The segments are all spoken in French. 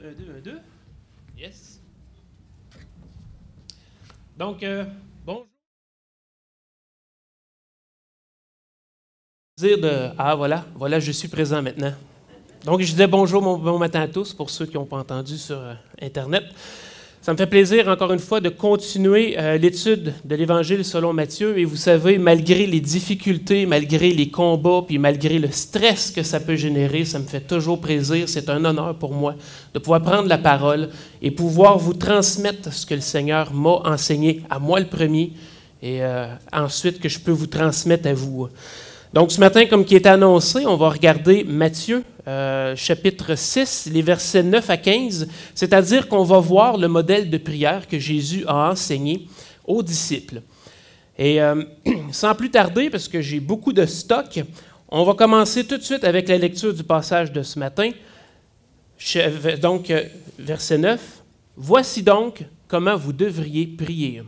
Un, deux, un, deux. Yes. Donc, euh, bonjour. Dire de Ah, voilà, voilà, je suis présent maintenant. Donc, je disais bonjour, bon, matin à tous pour ceux qui n'ont pas entendu sur euh, Internet. Ça me fait plaisir, encore une fois, de continuer euh, l'étude de l'Évangile selon Matthieu. Et vous savez, malgré les difficultés, malgré les combats, puis malgré le stress que ça peut générer, ça me fait toujours plaisir. C'est un honneur pour moi de pouvoir prendre la parole et pouvoir vous transmettre ce que le Seigneur m'a enseigné à moi le premier, et euh, ensuite que je peux vous transmettre à vous. Donc ce matin, comme qui est annoncé, on va regarder Matthieu, euh, chapitre 6, les versets 9 à 15, c'est-à-dire qu'on va voir le modèle de prière que Jésus a enseigné aux disciples. Et euh, sans plus tarder, parce que j'ai beaucoup de stock, on va commencer tout de suite avec la lecture du passage de ce matin. Donc, euh, verset 9. Voici donc comment vous devriez prier.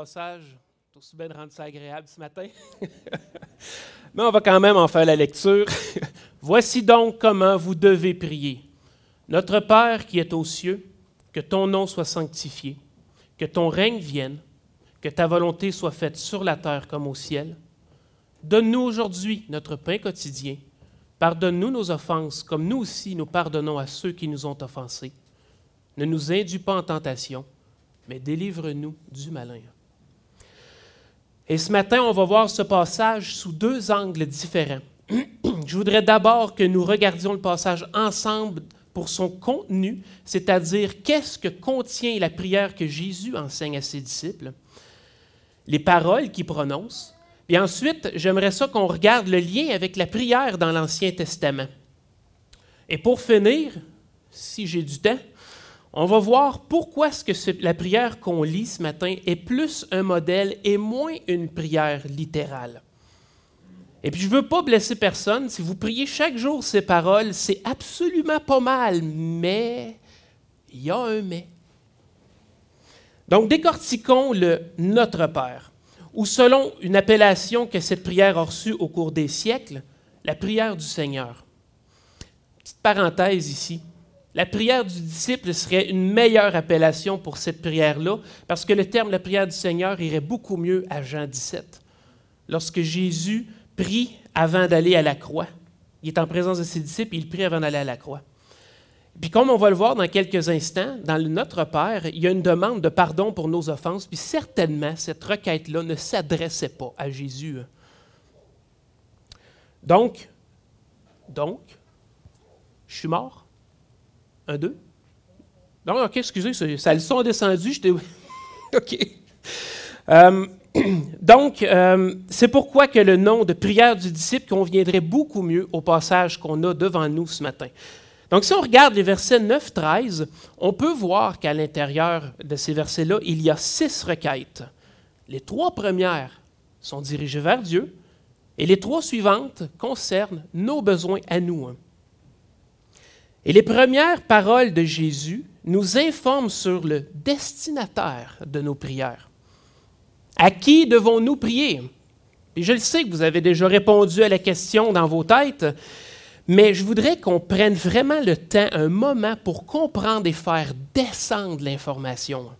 Passage. C'est aussi bien de rendre ça agréable ce matin. Mais on va quand même en faire la lecture. Voici donc comment vous devez prier. Notre Père qui est aux cieux, que ton nom soit sanctifié, que ton règne vienne, que ta volonté soit faite sur la terre comme au ciel. Donne-nous aujourd'hui notre pain quotidien. Pardonne-nous nos offenses, comme nous aussi nous pardonnons à ceux qui nous ont offensés. Ne nous induis pas en tentation, mais délivre-nous du malin. Et ce matin, on va voir ce passage sous deux angles différents. Je voudrais d'abord que nous regardions le passage ensemble pour son contenu, c'est-à-dire qu'est-ce que contient la prière que Jésus enseigne à ses disciples, les paroles qu'il prononce, et ensuite, j'aimerais ça qu'on regarde le lien avec la prière dans l'Ancien Testament. Et pour finir, si j'ai du temps, on va voir pourquoi est-ce que la prière qu'on lit ce matin est plus un modèle et moins une prière littérale. Et puis je ne veux pas blesser personne, si vous priez chaque jour ces paroles, c'est absolument pas mal, mais il y a un mais. Donc décortiquons le Notre Père, ou selon une appellation que cette prière a reçue au cours des siècles, la prière du Seigneur. Petite parenthèse ici. La prière du disciple serait une meilleure appellation pour cette prière-là, parce que le terme la prière du Seigneur irait beaucoup mieux à Jean 17. Lorsque Jésus prie avant d'aller à la croix, il est en présence de ses disciples, et il prie avant d'aller à la croix. Puis comme on va le voir dans quelques instants, dans Notre Père, il y a une demande de pardon pour nos offenses, puis certainement cette requête-là ne s'adressait pas à Jésus. Donc, donc, je suis mort? Deux? Non, ok, excusez, ça le descendu, ok. Euh, donc, euh, c'est pourquoi que le nom de prière du disciple conviendrait beaucoup mieux au passage qu'on a devant nous ce matin. Donc, si on regarde les versets 9-13, on peut voir qu'à l'intérieur de ces versets-là, il y a six requêtes. Les trois premières sont dirigées vers Dieu et les trois suivantes concernent nos besoins à nous. Et les premières paroles de Jésus nous informent sur le destinataire de nos prières. À qui devons-nous prier? Je le sais que vous avez déjà répondu à la question dans vos têtes, mais je voudrais qu'on prenne vraiment le temps, un moment pour comprendre et faire descendre l'information.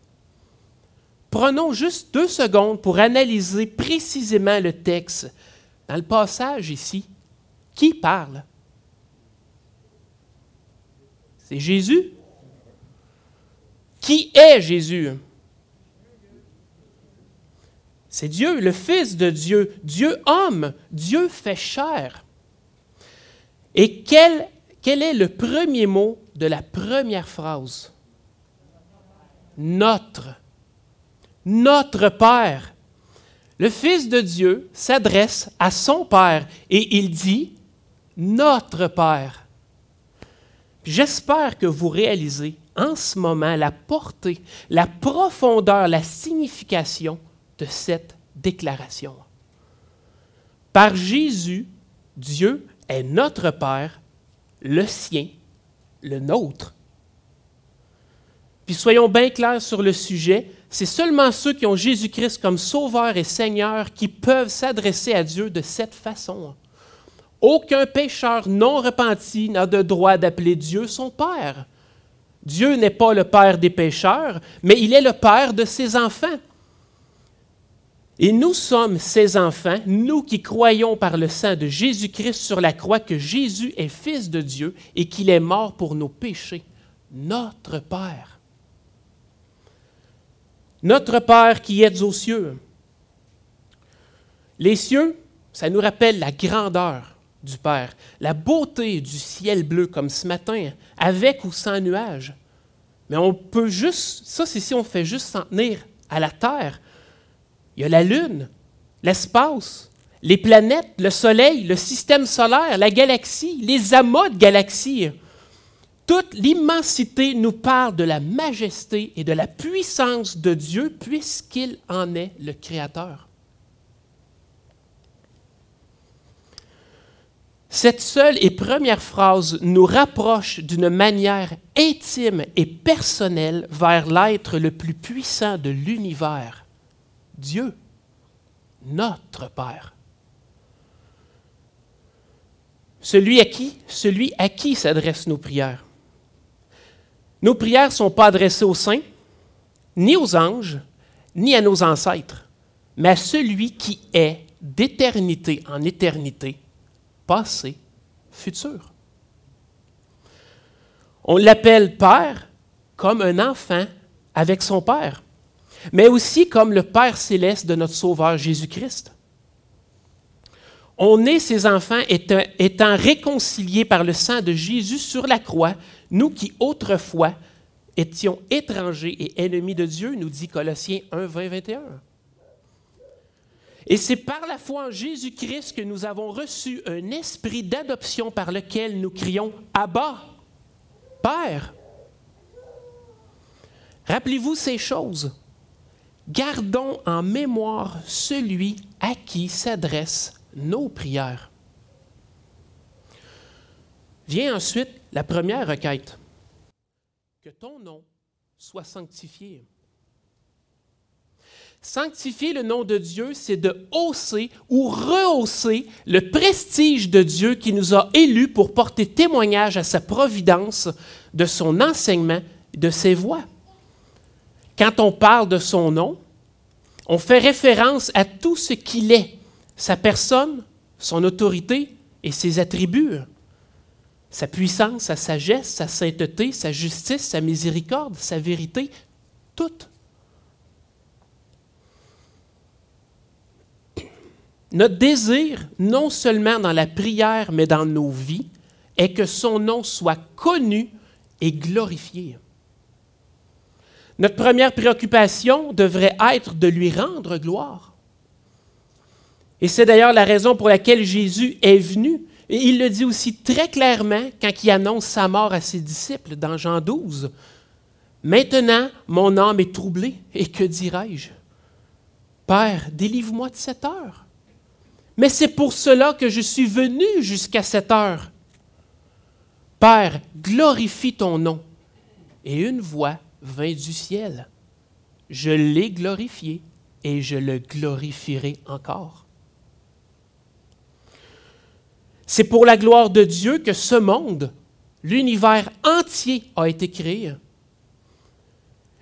Prenons juste deux secondes pour analyser précisément le texte. Dans le passage ici, qui parle? C'est Jésus. Qui est Jésus? C'est Dieu, le Fils de Dieu, Dieu homme, Dieu fait chair. Et quel, quel est le premier mot de la première phrase? Notre. Notre Père. Le Fils de Dieu s'adresse à son Père et il dit Notre Père. J'espère que vous réalisez en ce moment la portée, la profondeur, la signification de cette déclaration. Par Jésus, Dieu est notre Père, le sien, le nôtre. Puis soyons bien clairs sur le sujet, c'est seulement ceux qui ont Jésus-Christ comme Sauveur et Seigneur qui peuvent s'adresser à Dieu de cette façon. Aucun pécheur non repenti n'a de droit d'appeler Dieu son Père. Dieu n'est pas le Père des pécheurs, mais il est le Père de ses enfants. Et nous sommes ses enfants, nous qui croyons par le sang de Jésus-Christ sur la croix que Jésus est Fils de Dieu et qu'il est mort pour nos péchés. Notre Père. Notre Père qui êtes aux cieux. Les cieux, ça nous rappelle la grandeur du Père, la beauté du ciel bleu comme ce matin, avec ou sans nuages. Mais on peut juste, ça c'est si on fait juste s'en tenir à la terre. Il y a la Lune, l'espace, les planètes, le Soleil, le système solaire, la galaxie, les amas de galaxies. Toute l'immensité nous parle de la majesté et de la puissance de Dieu puisqu'il en est le Créateur. Cette seule et première phrase nous rapproche d'une manière intime et personnelle vers l'être le plus puissant de l'univers, Dieu, notre Père. Celui à qui, celui à qui s'adressent nos prières? Nos prières ne sont pas adressées aux saints, ni aux anges, ni à nos ancêtres, mais à celui qui est d'éternité en éternité passé, futur. On l'appelle Père comme un enfant avec son Père. mais aussi comme le Père céleste de notre Sauveur Jésus-Christ. On est ses enfants étant, réconciliés par le sang de Jésus sur la croix, nous qui autrefois étions étrangers et ennemis de Dieu, nous dit Colossiens 1, 20, 21. Et c'est par la foi en Jésus-Christ que nous avons reçu un esprit d'adoption par lequel nous crions Abba, Père. Rappelez-vous ces choses. Gardons en mémoire celui à qui s'adressent nos prières. Vient ensuite la première requête. Que ton nom soit sanctifié. Sanctifier le nom de Dieu, c'est de hausser ou rehausser le prestige de Dieu qui nous a élus pour porter témoignage à sa providence, de son enseignement, de ses voies. Quand on parle de son nom, on fait référence à tout ce qu'il est, sa personne, son autorité et ses attributs, sa puissance, sa sagesse, sa sainteté, sa justice, sa miséricorde, sa vérité, tout. Notre désir, non seulement dans la prière, mais dans nos vies, est que son nom soit connu et glorifié. Notre première préoccupation devrait être de lui rendre gloire. Et c'est d'ailleurs la raison pour laquelle Jésus est venu. Et il le dit aussi très clairement quand il annonce sa mort à ses disciples dans Jean 12. Maintenant, mon âme est troublée, et que dirai-je? Père, délivre-moi de cette heure. Mais c'est pour cela que je suis venu jusqu'à cette heure. Père, glorifie ton nom. Et une voix vint du ciel. Je l'ai glorifié et je le glorifierai encore. C'est pour la gloire de Dieu que ce monde, l'univers entier, a été créé.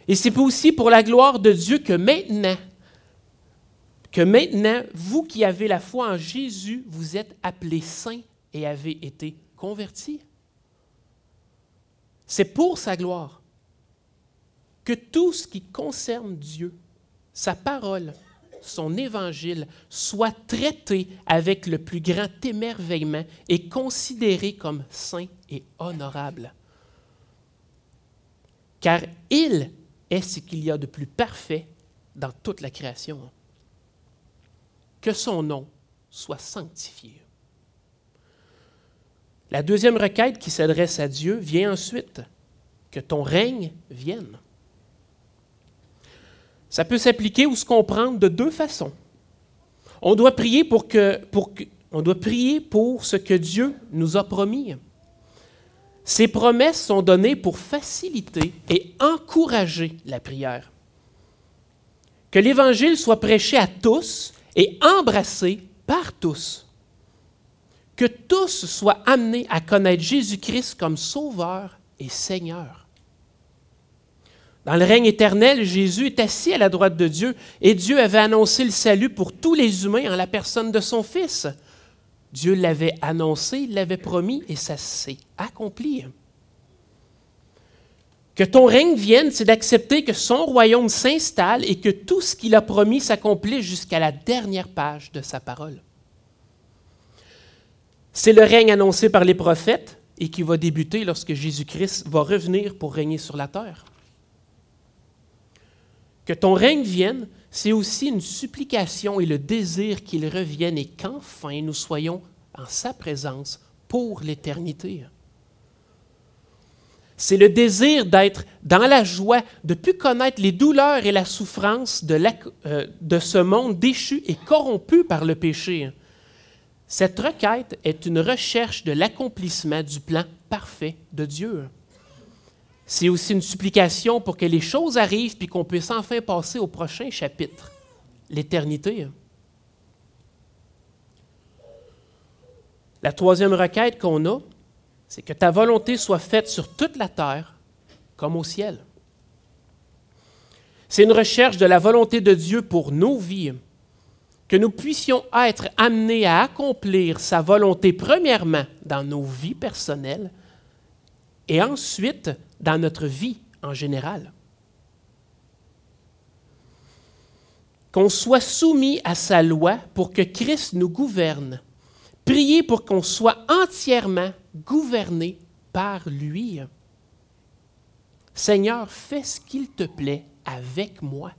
Et c'est aussi pour la gloire de Dieu que maintenant, que maintenant, vous qui avez la foi en Jésus, vous êtes appelés saints et avez été convertis. C'est pour sa gloire que tout ce qui concerne Dieu, sa parole, son évangile, soit traité avec le plus grand émerveillement et considéré comme saint et honorable. Car il est ce qu'il y a de plus parfait dans toute la création. Que son nom soit sanctifié. La deuxième requête qui s'adresse à Dieu vient ensuite. Que ton règne vienne. Ça peut s'appliquer ou se comprendre de deux façons. On doit prier pour, doit prier pour ce que Dieu nous a promis. Ces promesses sont données pour faciliter et encourager la prière. Que l'Évangile soit prêché à tous et embrassé par tous. Que tous soient amenés à connaître Jésus-Christ comme Sauveur et Seigneur. Dans le règne éternel, Jésus est assis à la droite de Dieu et Dieu avait annoncé le salut pour tous les humains en la personne de son Fils. Dieu l'avait annoncé, il l'avait promis et ça s'est accompli. Que ton règne vienne, c'est d'accepter que son royaume s'installe et que tout ce qu'il a promis s'accomplisse jusqu'à la dernière page de sa parole. C'est le règne annoncé par les prophètes et qui va débuter lorsque Jésus-Christ va revenir pour régner sur la terre. Que ton règne vienne, c'est aussi une supplication et le désir qu'il revienne et qu'enfin nous soyons en sa présence pour l'éternité. C'est le désir d'être dans la joie, de plus connaître les douleurs et la souffrance de, euh, de ce monde déchu et corrompu par le péché. Cette requête est une recherche de l'accomplissement du plan parfait de Dieu. C'est aussi une supplication pour que les choses arrivent puis qu'on puisse enfin passer au prochain chapitre, l'éternité. La troisième requête qu'on a, c'est que ta volonté soit faite sur toute la terre comme au ciel. C'est une recherche de la volonté de Dieu pour nos vies, que nous puissions être amenés à accomplir sa volonté premièrement dans nos vies personnelles et ensuite dans notre vie en général. qu'on soit soumis à sa loi pour que Christ nous gouverne. Priez pour qu'on soit entièrement gouverné par lui. Seigneur, fais ce qu'il te plaît avec moi.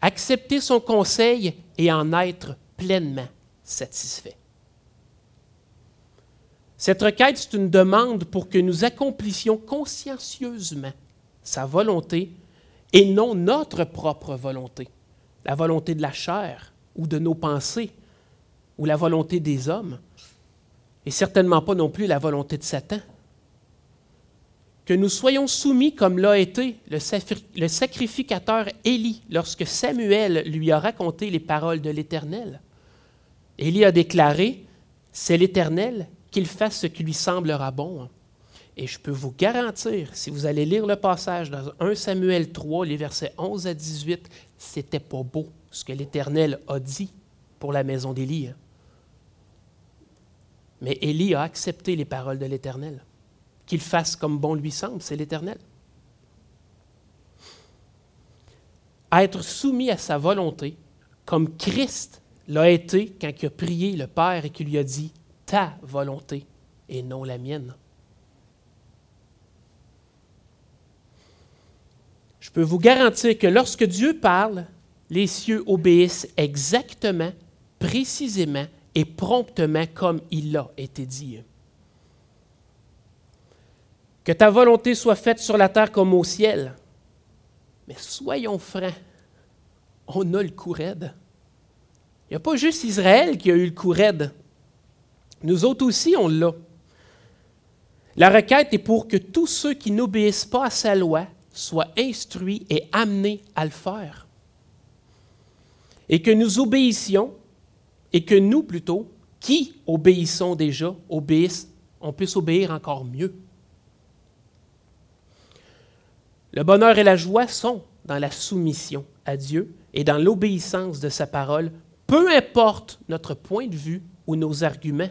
Accepter son conseil et en être pleinement satisfait. Cette requête, c'est une demande pour que nous accomplissions consciencieusement sa volonté et non notre propre volonté, la volonté de la chair ou de nos pensées ou la volonté des hommes, et certainement pas non plus la volonté de Satan. Que nous soyons soumis comme l'a été le sacrificateur Élie lorsque Samuel lui a raconté les paroles de l'Éternel. Élie a déclaré, C'est l'Éternel qu'il fasse ce qui lui semblera bon. Et je peux vous garantir, si vous allez lire le passage dans 1 Samuel 3, les versets 11 à 18, c'était pas beau ce que l'Éternel a dit pour la maison d'Élie. Mais Élie a accepté les paroles de l'Éternel. Qu'il fasse comme bon lui semble, c'est l'Éternel. Être soumis à sa volonté, comme Christ l'a été quand il a prié le Père et qu'il lui a dit Ta volonté et non la mienne. Je peux vous garantir que lorsque Dieu parle, les cieux obéissent exactement, précisément et promptement comme il l'a été dit. Que ta volonté soit faite sur la terre comme au ciel. Mais soyons francs, on a le coup. Il n'y a pas juste Israël qui a eu le coup. Nous autres aussi, on l'a. La requête est pour que tous ceux qui n'obéissent pas à sa loi soit instruit et amené à le faire. Et que nous obéissions, et que nous plutôt, qui obéissons déjà, obéissent, on puisse obéir encore mieux. Le bonheur et la joie sont dans la soumission à Dieu et dans l'obéissance de sa parole, peu importe notre point de vue ou nos arguments.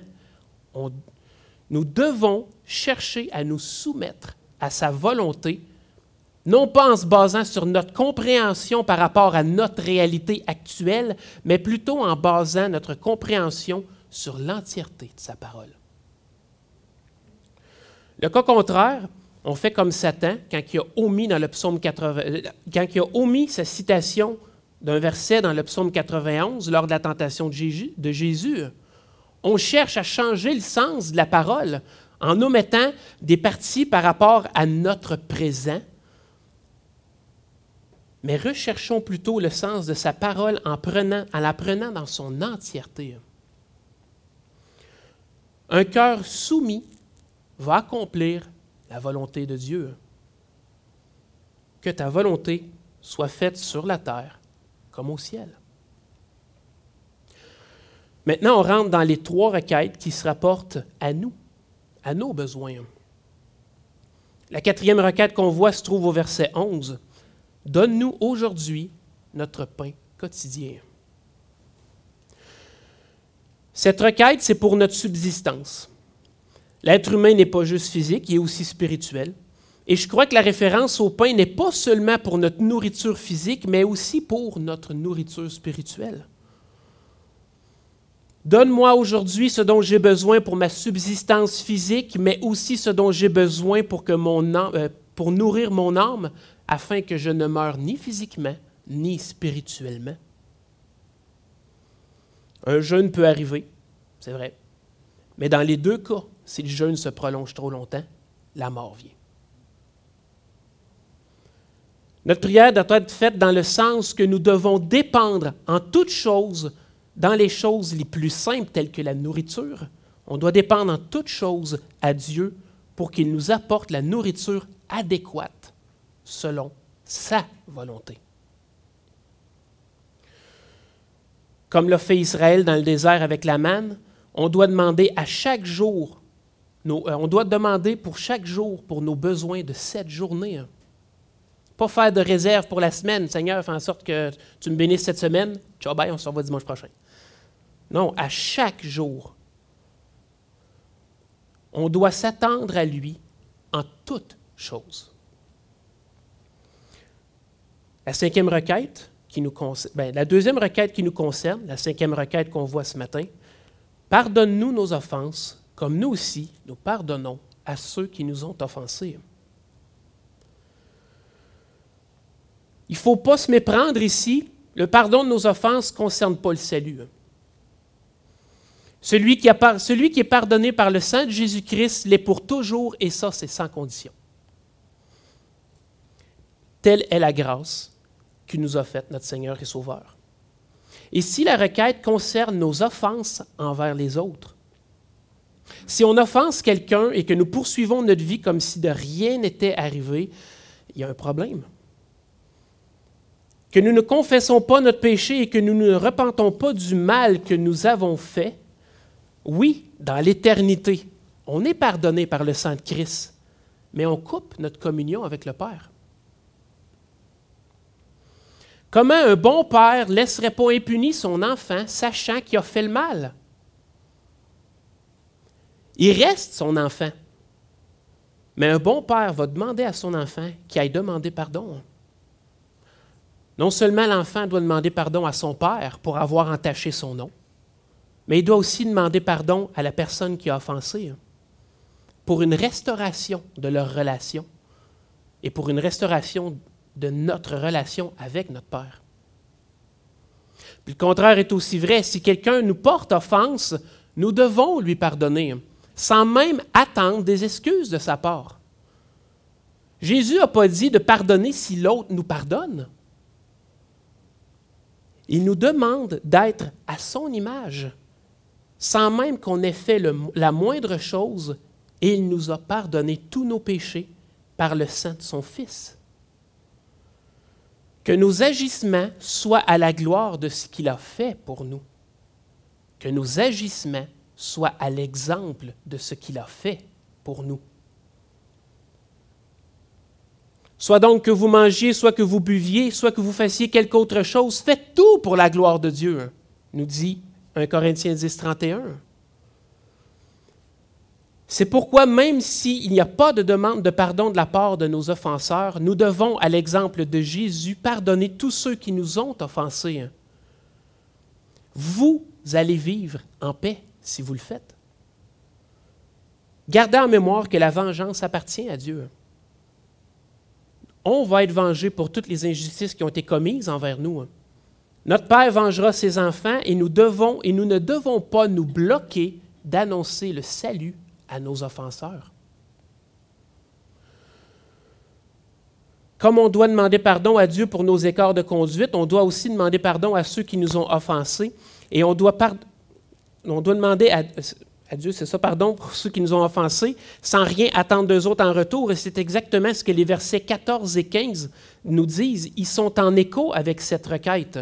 nous devons chercher à nous soumettre à sa volonté non pas en se basant sur notre compréhension par rapport à notre réalité actuelle, mais plutôt en basant notre compréhension sur l'entièreté de sa parole. Le cas contraire, on fait comme Satan quand il a omis dans le psaume 80, euh, quand il a omis sa citation d'un verset dans le psaume 91 lors de la tentation de Jésus, de Jésus. On cherche à changer le sens de la parole en omettant des parties par rapport à notre présent mais recherchons plutôt le sens de sa parole en, la prenant dans son entièreté. Un cœur soumis va accomplir la volonté de Dieu. Que ta volonté soit faite sur la terre comme au ciel. Maintenant, on rentre dans les trois requêtes qui se rapportent à nous, à nos besoins. La quatrième requête qu'on voit se trouve au verset 11. Donne-nous aujourd'hui notre pain quotidien. Cette requête, c'est pour notre subsistance. L'être humain n'est pas juste physique, il est aussi spirituel. Et je crois que la référence au pain n'est pas seulement pour notre nourriture physique, mais aussi pour notre nourriture spirituelle. Donne-moi aujourd'hui ce dont j'ai besoin pour ma subsistance physique, mais aussi ce dont j'ai besoin pour, que mon euh, pour nourrir mon âme, afin que je ne meure ni physiquement ni spirituellement. Un jeûne peut arriver, c'est vrai, mais dans les deux cas, si le jeûne se prolonge trop longtemps, la mort vient. Notre prière doit être faite dans le sens que nous devons dépendre en toutes choses, dans les choses les plus simples telles que la nourriture. On doit dépendre en toutes choses à Dieu pour qu'il nous apporte la nourriture adéquate selon sa volonté. Comme l'a fait Israël dans le désert avec la manne, on doit demander à chaque jour, euh, on doit demander pour chaque jour pour nos besoins de cette journée. Hein. Pas faire de réserve pour la semaine. Seigneur, fais en sorte que tu me bénisses cette semaine. Ciao, bye, on se revoit dimanche prochain. Non, à chaque jour, on doit s'attendre à lui en toutes choses. La cinquième requête, qui nous ben, la deuxième requête qui nous concerne, la cinquième requête qu'on voit ce matin, pardonne-nous nos offenses, comme nous aussi nous pardonnons à ceux qui nous ont offensés. Il ne faut pas se méprendre ici. Le pardon de nos offenses ne concerne pas le salut. Celui qui, celui qui est pardonné par le sang de Jésus-Christ l'est pour toujours, et ça, c'est sans condition. Telle est la grâce que nous a faite notre Seigneur et Sauveur. Et si la requête concerne nos offenses envers les autres, si on offense quelqu'un et que nous poursuivons notre vie comme si de rien n'était arrivé, il y a un problème. Que nous ne confessons pas notre péché et que nous ne repentons pas du mal que nous avons fait, oui, dans l'éternité, on est pardonné par le sang de Christ, mais on coupe notre communion avec le Père. Comment un bon père laisserait pas impuni son enfant sachant qu'il a fait le mal? Il reste son enfant. Mais un bon père va demander à son enfant qu'il aille demander pardon. Non seulement l'enfant doit demander pardon à son père pour avoir entaché son nom, mais il doit aussi demander pardon à la personne qui a offensé hein, pour une restauration de leur relation et pour une restauration de notre relation avec notre Père. Puis le contraire est aussi vrai. Si quelqu'un nous porte offense, nous devons lui pardonner, sans même attendre des excuses de sa part. Jésus n'a pas dit de pardonner si l'autre nous pardonne. Il nous demande d'être à son image sans même qu'on ait fait la moindre chose, et il nous a pardonné tous nos péchés par le sang de son Fils. Que nos agissements soient à la gloire de ce qu'il a fait pour nous. Que nos agissements soient à l'exemple de ce qu'il a fait pour nous. Soit donc que vous mangiez, soit que vous buviez, soit que vous fassiez quelque autre chose, faites tout pour la gloire de Dieu, nous dit 1 Corinthiens 10, 31. C'est pourquoi, même s'il n'y a pas de demande de pardon de la part de nos offenseurs, nous devons, à l'exemple de Jésus, pardonner tous ceux qui nous ont offensés. Vous allez vivre en paix si vous le faites. Gardez en mémoire que la vengeance appartient à Dieu. On va être vengé pour toutes les injustices qui ont été commises envers nous. Notre Père vengera ses enfants et nous devons et nous ne devons pas nous bloquer d'annoncer le salut à nos offenseurs. Comme on doit demander pardon à Dieu pour nos écarts de conduite, on doit aussi demander pardon à ceux qui nous ont offensés et on doit, on doit demander à, à Dieu, c'est ça, pardon, pour ceux qui nous ont offensés, sans rien attendre d'eux autres en retour. Et c'est exactement ce que les versets 14 et 15 nous disent. Ils sont en écho avec cette requête.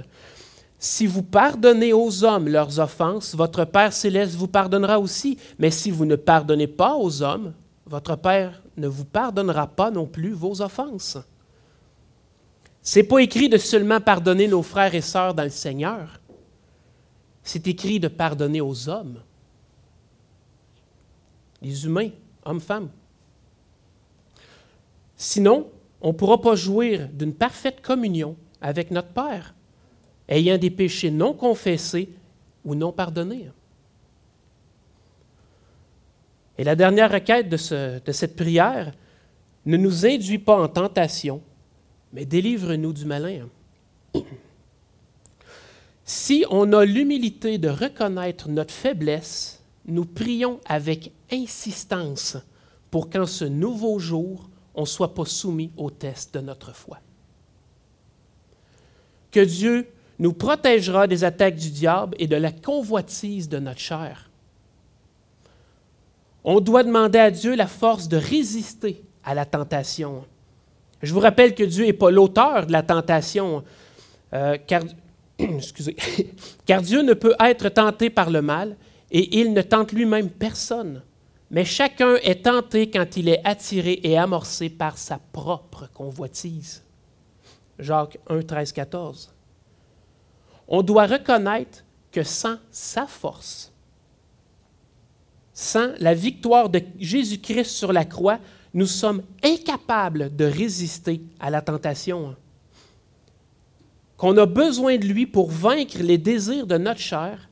Si vous pardonnez aux hommes leurs offenses, votre Père céleste vous pardonnera aussi. Mais si vous ne pardonnez pas aux hommes, votre Père ne vous pardonnera pas non plus vos offenses. C'est pas écrit de seulement pardonner nos frères et sœurs dans le Seigneur. C'est écrit de pardonner aux hommes. Les humains, hommes, femmes. Sinon, on ne pourra pas jouir d'une parfaite communion avec notre Père ayant des péchés non confessés ou non pardonnés. Et la dernière requête de, de cette prière, ne nous induis pas en tentation, mais délivre-nous du malin. Si on a l'humilité de reconnaître notre faiblesse, nous prions avec insistance pour qu'en ce nouveau jour, on ne soit pas soumis au test de notre foi. Que Dieu nous protégera des attaques du diable et de la convoitise de notre chair. On doit demander à Dieu la force de résister à la tentation. Je vous rappelle que Dieu n'est pas l'auteur de la tentation, euh, car, car Dieu ne peut être tenté par le mal et il ne tente lui-même personne. Mais chacun est tenté quand il est attiré et amorcé par sa propre convoitise. Jacques 1, 13, 14 on doit reconnaître que sans sa force, sans la victoire de Jésus-Christ sur la croix, nous sommes incapables de résister à la tentation. qu'on a besoin de lui pour vaincre les désirs de notre chair,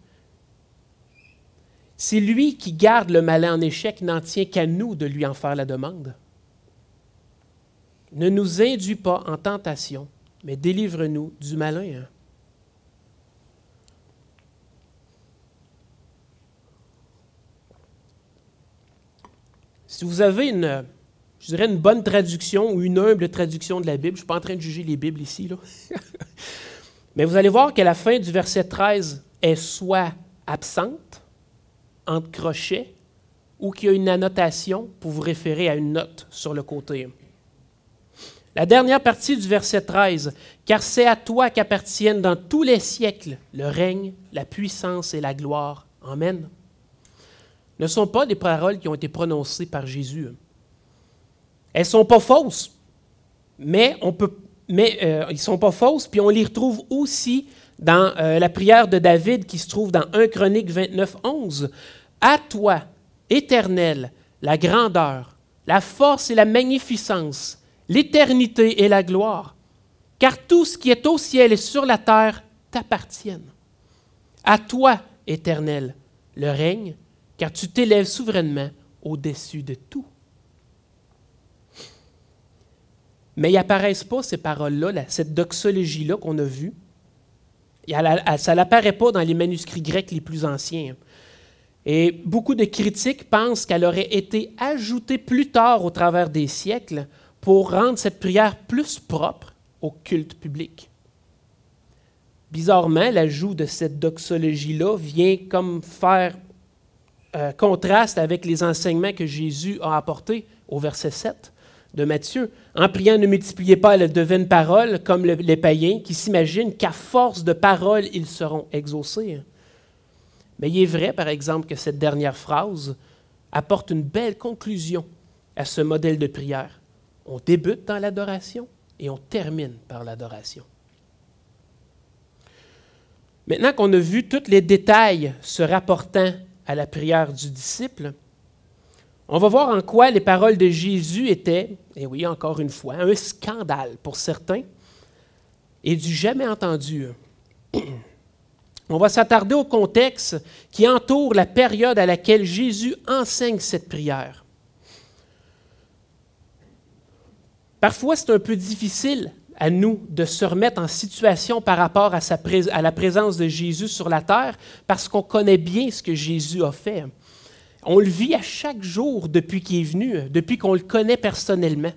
c'est lui qui garde le malin en échec, n'en tient qu'à nous de lui en faire la demande. Ne nous induis pas en tentation, mais délivre-nous du malin. Si vous avez une, je dirais une bonne traduction ou une humble traduction de la Bible, je ne suis pas en train de juger les Bibles ici, là. mais vous allez voir qu'à la fin du verset 13 est soit absente, entre crochets, ou qu'il y a une annotation pour vous référer à une note sur le côté. La dernière partie du verset 13, car c'est à toi qu'appartiennent dans tous les siècles le règne, la puissance et la gloire. Amen. Ne sont pas des paroles qui ont été prononcées par Jésus. Elles ne sont pas fausses, mais on peut, mais euh, ils sont pas fausses, puis on les retrouve aussi dans euh, la prière de David qui se trouve dans 1 Chronique 29, 11. À toi, éternel, la grandeur, la force et la magnificence, l'éternité et la gloire, car tout ce qui est au ciel et sur la terre t'appartiennent. À toi, Éternel, le règne, car tu t'élèves souverainement au-dessus de tout. Mais il apparaissent pas ces paroles-là, cette doxologie-là qu'on a vue. Ça n'apparaît pas dans les manuscrits grecs les plus anciens. Et beaucoup de critiques pensent qu'elle aurait été ajoutée plus tard au travers des siècles pour rendre cette prière plus propre au culte public. Bizarrement, l'ajout de cette doxologie-là vient comme faire euh, contraste avec les enseignements que Jésus a apportés au verset 7 de Matthieu. En priant, ne multipliez pas la devine parole comme les païens qui s'imaginent qu'à force de paroles, ils seront exaucés. Mais il est vrai, par exemple, que cette dernière phrase apporte une belle conclusion à ce modèle de prière. On débute dans l'adoration et on termine par l'adoration. Maintenant qu'on a vu tous les détails se rapportant à la prière du disciple, on va voir en quoi les paroles de Jésus étaient, et oui, encore une fois, un scandale pour certains et du jamais entendu. On va s'attarder au contexte qui entoure la période à laquelle Jésus enseigne cette prière. Parfois, c'est un peu difficile à nous de se remettre en situation par rapport à, la présence de Jésus sur la terre parce qu'on connaît bien ce que Jésus a fait. On le vit à chaque jour depuis qu'il est venu, depuis qu'on le connaît personnellement.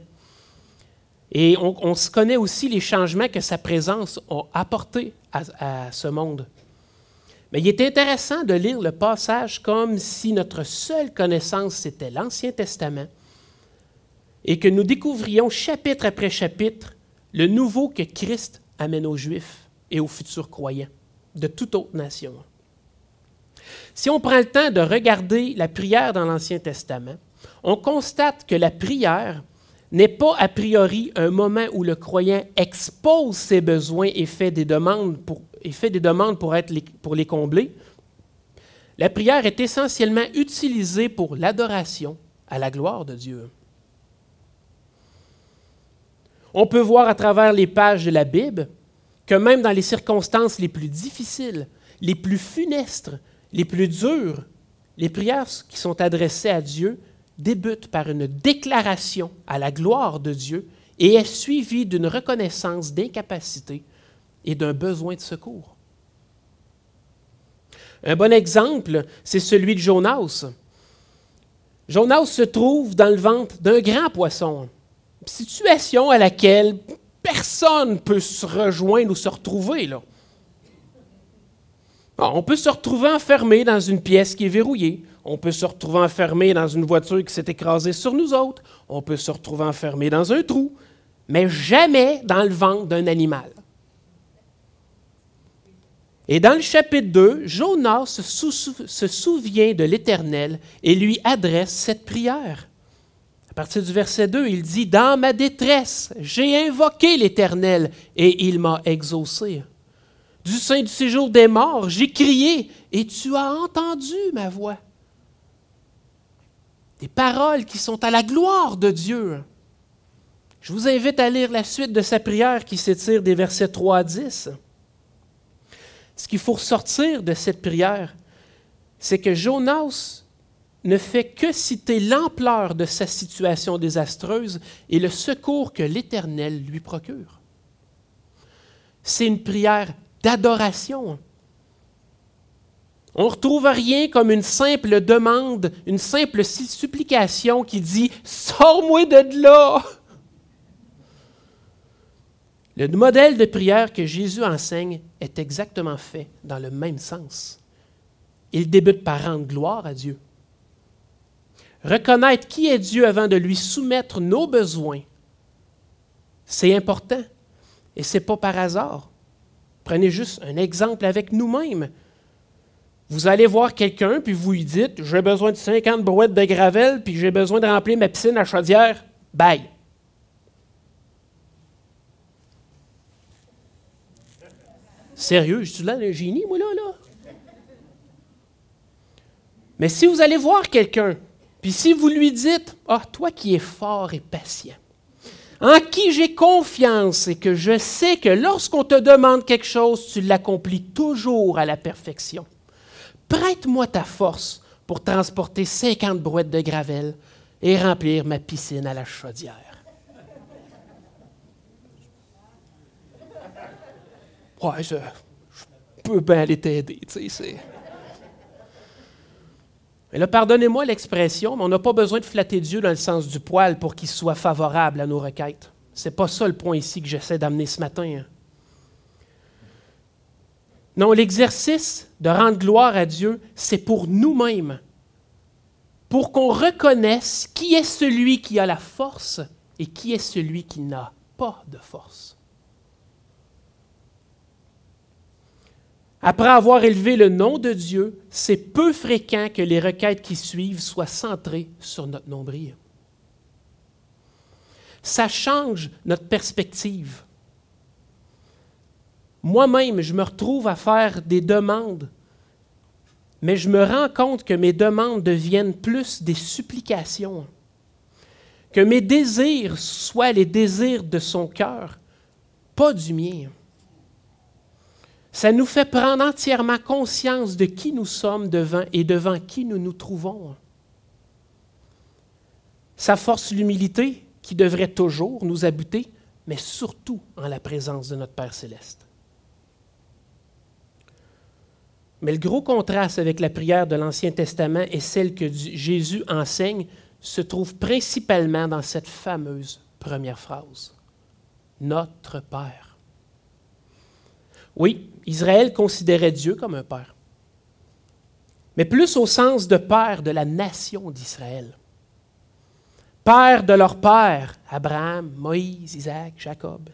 Et on, se connaît aussi les changements que sa présence a apportés à, à ce monde. Mais il est intéressant de lire le passage comme si notre seule connaissance, c'était l'Ancien Testament, et que nous découvrions chapitre après chapitre le nouveau que Christ amène aux Juifs et aux futurs croyants de toute autre nation. Si on prend le temps de regarder la prière dans l'Ancien Testament, on constate que la prière n'est pas a priori un moment où le croyant expose ses besoins et fait des demandes pour, les combler. La prière est essentiellement utilisée pour l'adoration à la gloire de Dieu. On peut voir à travers les pages de la Bible que même dans les circonstances les plus difficiles, les plus funestes, les plus dures, les prières qui sont adressées à Dieu débutent par une déclaration à la gloire de Dieu et est suivie d'une reconnaissance d'incapacité et d'un besoin de secours. Un bon exemple, c'est celui de Jonas. Jonas se trouve dans le ventre d'un grand poisson situation à laquelle personne ne peut se rejoindre ou se retrouver. On peut se retrouver enfermé dans une pièce qui est verrouillée. On peut se retrouver enfermé dans une voiture qui s'est écrasée sur nous autres. On peut se retrouver enfermé dans un trou, mais jamais dans le ventre d'un animal. Et dans le chapitre 2, Jonas se souvient de l'Éternel et lui adresse cette prière. Partir du verset 2, il dit, Dans ma détresse, j'ai invoqué l'Éternel et il m'a exaucé. Du sein du séjour des morts, j'ai crié et tu as entendu ma voix. Des paroles qui sont à la gloire de Dieu. Je vous invite à lire la suite de sa prière qui s'étire des versets 3 à 10. Ce qu'il faut ressortir de cette prière, c'est que Jonas ne fait que citer l'ampleur de sa situation désastreuse et le secours que l'Éternel lui procure. C'est une prière d'adoration. On ne retrouve rien comme une simple demande, une simple supplication qui dit Sors-moi de là Le modèle de prière que Jésus enseigne est exactement fait dans le même sens. Il débute par rendre gloire à Dieu. Reconnaître qui est Dieu avant de lui soumettre nos besoins, c'est important. Et ce n'est pas par hasard. Prenez juste un exemple avec nous-mêmes. Vous allez voir quelqu'un, puis vous lui dites J'ai besoin de 50 brouettes de gravel, puis j'ai besoin de remplir ma piscine à chaudière. Bye. Sérieux, je suis là le génie, moi, là, là. Mais si vous allez voir quelqu'un, puis si vous lui dites Ah, toi qui es fort et patient, en qui j'ai confiance et que je sais que lorsqu'on te demande quelque chose, tu l'accomplis toujours à la perfection. Prête-moi ta force pour transporter 50 brouettes de gravel et remplir ma piscine à la chaudière. Ouais, je, peux bien aller t'aider, tu sais. Là, pardonnez-moi l'expression, mais on n'a pas besoin de flatter Dieu dans le sens du poil pour qu'il soit favorable à nos requêtes. Ce n'est pas ça le point ici que j'essaie d'amener ce matin. Hein. Non, l'exercice de rendre gloire à Dieu, c'est pour nous-mêmes, pour qu'on reconnaisse qui est celui qui a la force et qui est celui qui n'a pas de force. Après avoir élevé le nom de Dieu, c'est peu fréquent que les requêtes qui suivent soient centrées sur notre nombril. Ça change notre perspective. Moi-même, je me retrouve à faire des demandes, mais je me rends compte que mes demandes deviennent plus des supplications, que mes désirs soient les désirs de son cœur, pas du mien. Ça nous fait prendre entièrement conscience de qui nous sommes devant et devant qui nous nous trouvons. Ça force l'humilité qui devrait toujours nous habiter, mais surtout en la présence de notre Père céleste. Mais le gros contraste avec la prière de l'Ancien Testament et celle que Jésus enseigne se trouve principalement dans cette fameuse première phrase. Notre Père. Oui, Israël considérait Dieu comme un père, mais plus au sens de père de la nation d'Israël. Père de leur père, Abraham, Moïse, Isaac, Jacob.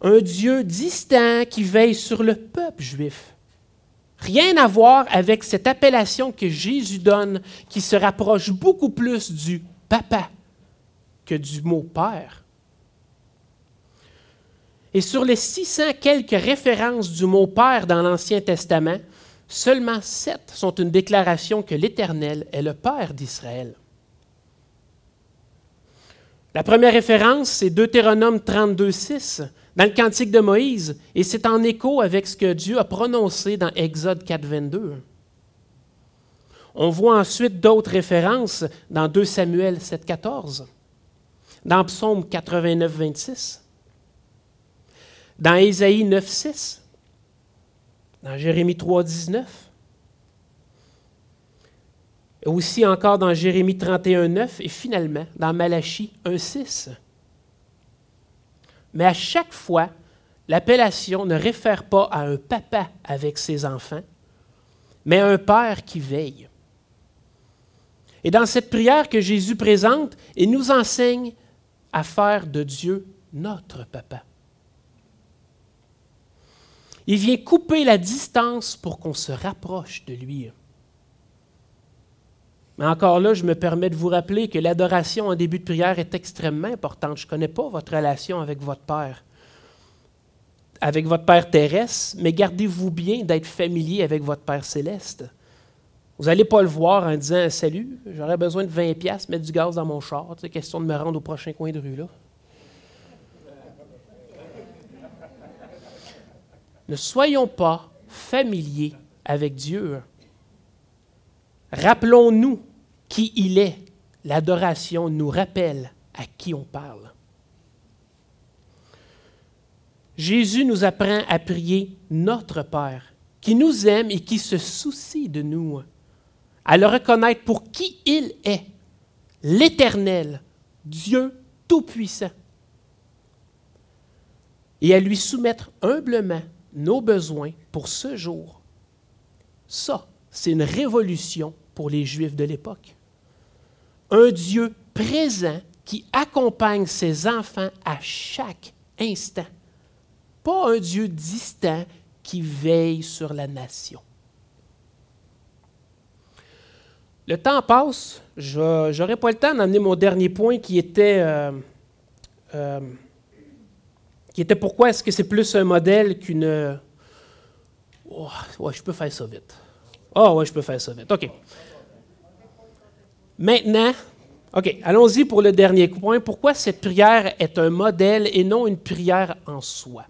Un Dieu distant qui veille sur le peuple juif. Rien à voir avec cette appellation que Jésus donne qui se rapproche beaucoup plus du papa que du mot père. Et sur les 600 quelques références du mot Père dans l'Ancien Testament, seulement sept sont une déclaration que l'Éternel est le Père d'Israël. La première référence, c'est Deutéronome 32, 6, dans le Cantique de Moïse, et c'est en écho avec ce que Dieu a prononcé dans Exode 4, 22. On voit ensuite d'autres références dans 2 Samuel 7, 14, dans Psaume 89, 26 dans Ésaïe 9, 6, dans Jérémie 3, 19, et aussi encore dans Jérémie 31, 9, et finalement dans Malachie 1, 6. Mais à chaque fois, l'appellation ne réfère pas à un papa avec ses enfants, mais à un père qui veille. Et dans cette prière que Jésus présente, il nous enseigne à faire de Dieu notre papa. Il vient couper la distance pour qu'on se rapproche de lui. Mais encore là, je me permets de vous rappeler que l'adoration en début de prière est extrêmement importante. Je ne connais pas votre relation avec votre Père, avec votre Père terrestre, mais gardez-vous bien d'être familier avec votre Père céleste. Vous n'allez pas le voir en disant Salut, j'aurais besoin de 20$, mettre du gaz dans mon char. C'est question de me rendre au prochain coin de rue. là. Ne soyons pas familiers avec Dieu. Rappelons-nous qui il est. L'adoration nous rappelle à qui on parle. Jésus nous apprend à prier notre Père, qui nous aime et qui se soucie de nous, à le reconnaître pour qui il est, l'Éternel, Dieu Tout-Puissant, et à lui soumettre humblement nos besoins pour ce jour. Ça, c'est une révolution pour les Juifs de l'époque. Un Dieu présent qui accompagne ses enfants à chaque instant pas un Dieu distant qui veille sur la nation. Le temps passe, je n'aurai pas le temps d'amener mon dernier point qui était, euh, euh, qui était pourquoi est-ce que c'est plus un modèle qu'une... Oh, ouais, je peux faire ça vite. Oh, ouais, je peux faire ça vite. OK. Maintenant, OK, allons-y pour le dernier point. Pourquoi cette prière est un modèle et non une prière en soi?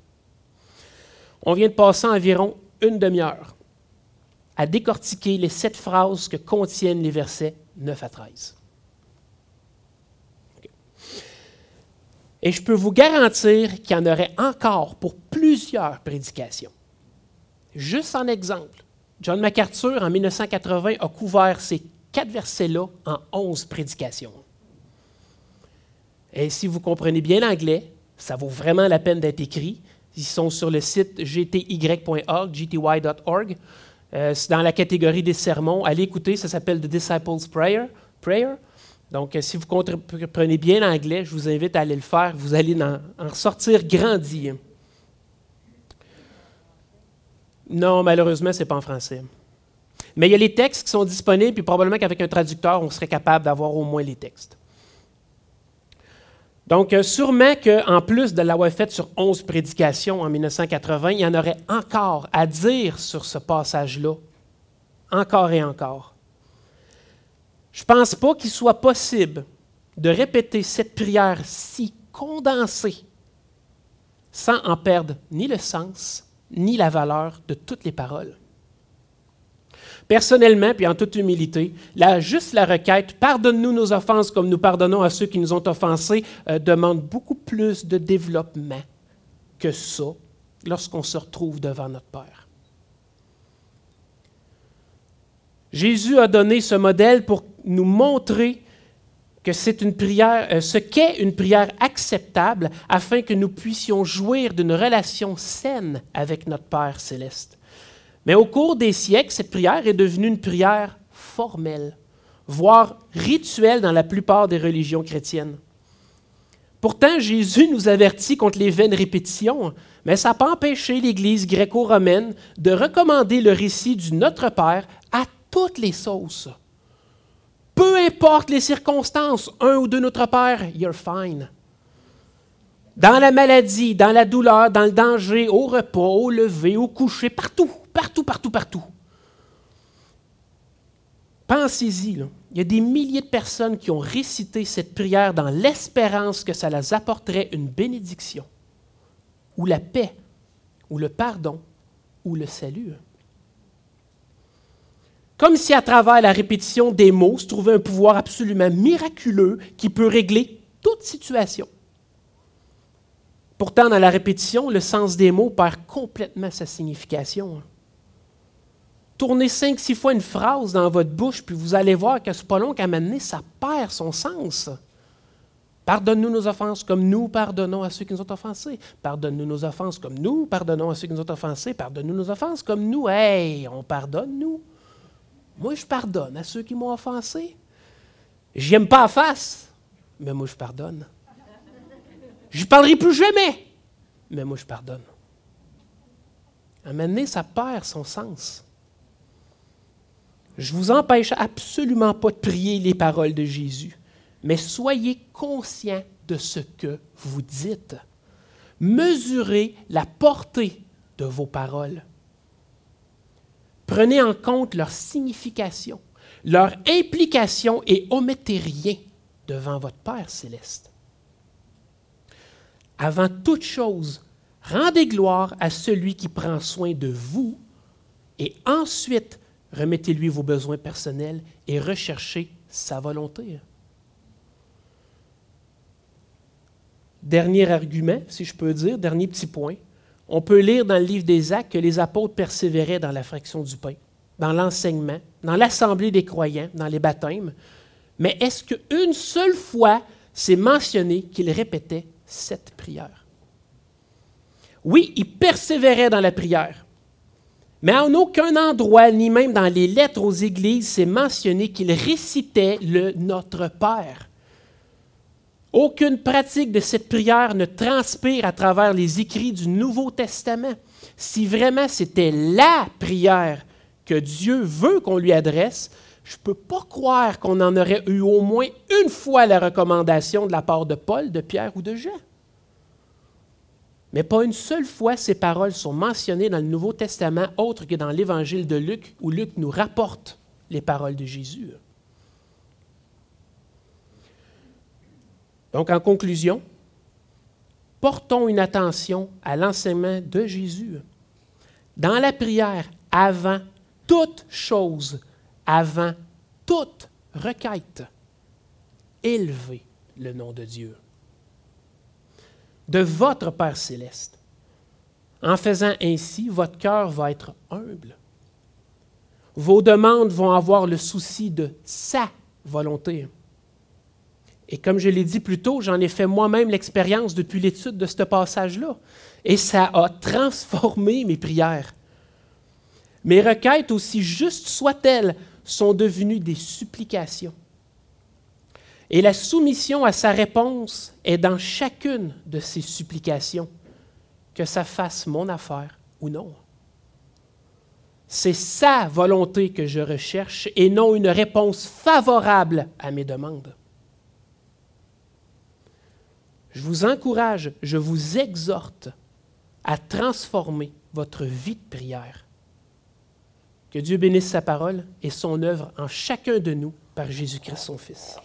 On vient de passer environ une demi-heure à décortiquer les sept phrases que contiennent les versets 9 à 13. Et je peux vous garantir qu'il y en aurait encore pour plusieurs prédications. Juste en exemple, John MacArthur, en 1980, a couvert ces quatre versets-là en onze prédications. Et si vous comprenez bien l'anglais, ça vaut vraiment la peine d'être écrit. Ils sont sur le site gty.org, gty.org. Euh, c'est dans la catégorie des sermons. Allez écouter, ça s'appelle The Disciples Prayer. Prayer. Donc, euh, si vous comprenez bien l'anglais, je vous invite à aller le faire. Vous allez en, ressortir grandi. Non, malheureusement, ce n'est pas en français. Mais il y a les textes qui sont disponibles, puis probablement qu'avec un traducteur, on serait capable d'avoir au moins les textes. Donc, euh, sûrement qu'en plus de l'avoir fait sur 11 prédications en 1980, il y en aurait encore à dire sur ce passage-là, encore et encore. Je ne pense pas qu'il soit possible de répéter cette prière si condensée sans en perdre ni le sens, ni la valeur de toutes les paroles. Personnellement, puis en toute humilité, là, juste la requête Pardonne-nous nos offenses comme nous pardonnons à ceux qui nous ont offensés euh, demande beaucoup plus de développement que ça lorsqu'on se retrouve devant notre Père. Jésus a donné ce modèle pour nous montrer que c'est une prière, euh, ce qu'est une prière acceptable afin que nous puissions jouir d'une relation saine avec notre Père céleste. Mais au cours des siècles, cette prière est devenue une prière formelle, voire rituelle dans la plupart des religions chrétiennes. Pourtant, Jésus nous avertit contre les vaines répétitions, mais ça n'a pas empêché l'Église gréco-romaine de recommander le récit du Notre Père à toutes les sauces. Peu importe les circonstances, un ou deux Notre Père, you're fine. Dans la maladie, dans la douleur, dans le danger, au repas, au lever, au coucher, partout partout, partout, partout. Pensez-y, il y a des milliers de personnes qui ont récité cette prière dans l'espérance que ça leur apporterait une bénédiction, ou la paix, ou le pardon, ou le salut. Comme si à travers la répétition des mots se trouvait un pouvoir absolument miraculeux qui peut régler toute situation. Pourtant, dans la répétition, le sens des mots perd complètement sa signification. Tournez cinq, six fois une phrase dans votre bouche, puis vous allez voir que ce pas long qu'à mener, ça perd son sens. Pardonne-nous nos offenses comme nous pardonnons à ceux qui nous ont offensés. Pardonne-nous nos offenses comme nous pardonnons à ceux qui nous ont offensés. Pardonne-nous nos offenses comme nous. Hey, on pardonne, nous. Moi, je pardonne à ceux qui m'ont offensé. J'aime pas à face, mais moi, je pardonne. Je parlerai plus jamais, mais moi, je pardonne. À un ça perd son sens. Je vous empêche absolument pas de prier les paroles de Jésus, mais soyez conscient de ce que vous dites. Mesurez la portée de vos paroles. Prenez en compte leur signification, leur implication et omettez rien devant votre Père céleste. Avant toute chose, rendez gloire à celui qui prend soin de vous et ensuite remettez-lui vos besoins personnels et recherchez sa volonté. Dernier argument, si je peux dire, dernier petit point. On peut lire dans le livre des Actes que les apôtres persévéraient dans la fraction du pain, dans l'enseignement, dans l'assemblée des croyants, dans les baptêmes. Mais est-ce qu'une seule fois c'est mentionné qu'ils répétaient cette prière? Oui, ils persévéraient dans la prière. Mais en aucun endroit, ni même dans les lettres aux églises, c'est mentionné qu'ils récitaient le Notre Père. Aucune pratique de cette prière ne transpire à travers les écrits du Nouveau Testament. Si vraiment c'était la prière que Dieu veut qu'on lui adresse, je ne peux pas croire qu'on en aurait eu au moins une fois la recommandation de la part de Paul, de Pierre ou de Jean. Mais pas une seule fois ces paroles sont mentionnées dans le Nouveau Testament, autre que dans l'Évangile de Luc, où Luc nous rapporte les paroles de Jésus. Donc, en conclusion, portons une attention à l'enseignement de Jésus. Dans la prière, avant toute chose, avant toute requête, élevez le nom de Dieu de votre Père céleste. En faisant ainsi, votre cœur va être humble. Vos demandes vont avoir le souci de sa volonté. Et comme je l'ai dit plus tôt, j'en ai fait moi-même l'expérience depuis l'étude de ce passage-là. Et ça a transformé mes prières. Mes requêtes, aussi justes soient-elles, sont devenues des supplications. Et la soumission à sa réponse est dans chacune de ses supplications, que ça fasse mon affaire ou non. C'est sa volonté que je recherche et non une réponse favorable à mes demandes. Je vous encourage, je vous exhorte à transformer votre vie de prière. Que Dieu bénisse sa parole et son œuvre en chacun de nous par Jésus-Christ son Fils.